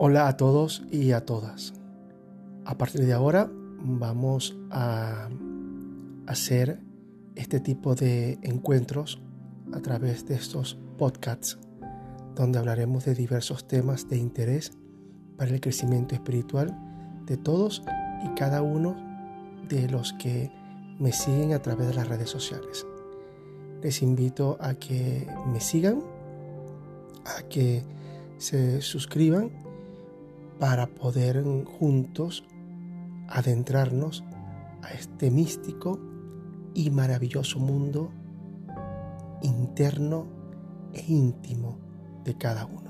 Hola a todos y a todas. A partir de ahora vamos a hacer este tipo de encuentros a través de estos podcasts donde hablaremos de diversos temas de interés para el crecimiento espiritual de todos y cada uno de los que me siguen a través de las redes sociales. Les invito a que me sigan, a que se suscriban para poder juntos adentrarnos a este místico y maravilloso mundo interno e íntimo de cada uno.